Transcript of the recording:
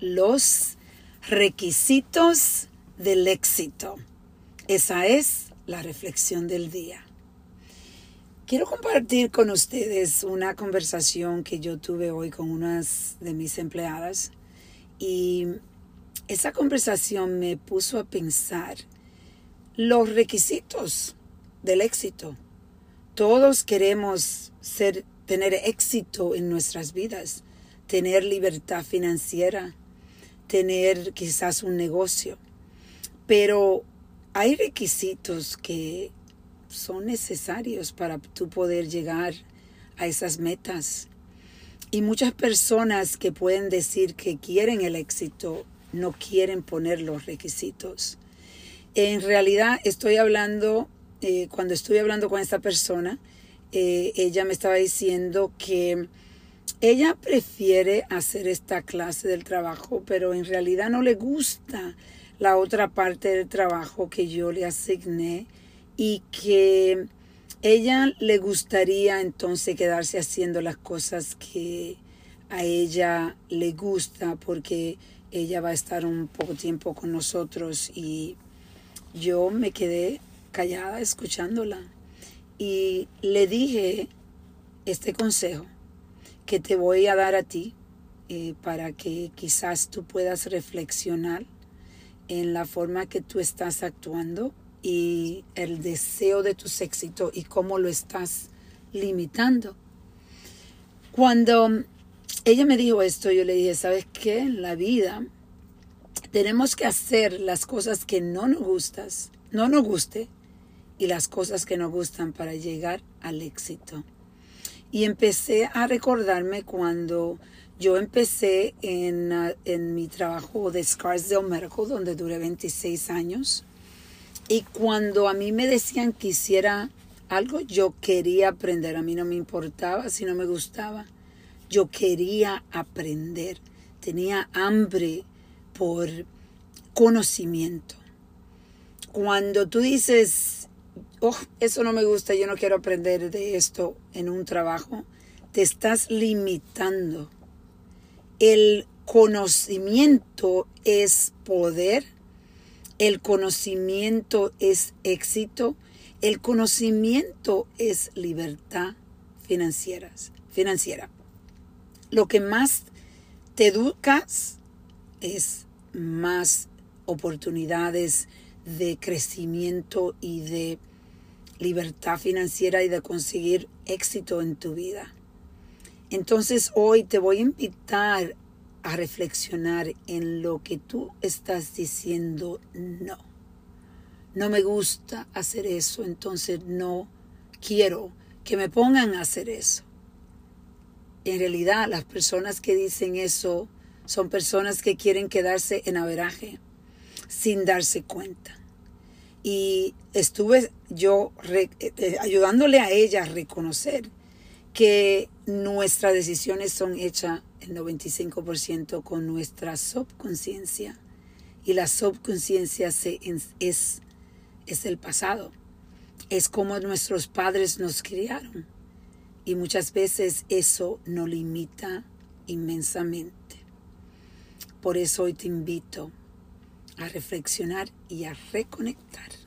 los requisitos del éxito. Esa es la reflexión del día. Quiero compartir con ustedes una conversación que yo tuve hoy con unas de mis empleadas y esa conversación me puso a pensar los requisitos del éxito. Todos queremos ser, tener éxito en nuestras vidas, tener libertad financiera, tener quizás un negocio, pero hay requisitos que son necesarios para tú poder llegar a esas metas. Y muchas personas que pueden decir que quieren el éxito no quieren poner los requisitos. En realidad estoy hablando, eh, cuando estuve hablando con esta persona, eh, ella me estaba diciendo que ella prefiere hacer esta clase del trabajo, pero en realidad no le gusta la otra parte del trabajo que yo le asigné y que ella le gustaría entonces quedarse haciendo las cosas que a ella le gusta porque ella va a estar un poco tiempo con nosotros y yo me quedé callada escuchándola. Y le dije este consejo que te voy a dar a ti eh, para que quizás tú puedas reflexionar en la forma que tú estás actuando y el deseo de tus éxitos y cómo lo estás limitando. Cuando ella me dijo esto, yo le dije, ¿sabes qué? En la vida tenemos que hacer las cosas que no nos gustas, no nos guste y las cosas que nos gustan para llegar al éxito. Y empecé a recordarme cuando yo empecé en, en mi trabajo de Scarsdale Medical, donde duré 26 años. Y cuando a mí me decían que hiciera algo, yo quería aprender. A mí no me importaba si no me gustaba. Yo quería aprender. Tenía hambre por conocimiento. Cuando tú dices, oh, eso no me gusta, yo no quiero aprender de esto en un trabajo, te estás limitando el conocimiento es poder, el conocimiento es éxito, el conocimiento es libertad financiera. financiera. Lo que más te educas es más oportunidades de crecimiento y de libertad financiera y de conseguir éxito en tu vida. Entonces hoy te voy a invitar a reflexionar en lo que tú estás diciendo no. No me gusta hacer eso, entonces no quiero que me pongan a hacer eso. En realidad las personas que dicen eso son personas que quieren quedarse en averaje sin darse cuenta. Y estuve yo eh, eh, ayudándole a ella a reconocer que nuestras decisiones son hechas el 95% con nuestra subconsciencia y la subconsciencia es, es el pasado, es como nuestros padres nos criaron y muchas veces eso nos limita inmensamente. Por eso hoy te invito a reflexionar y a reconectar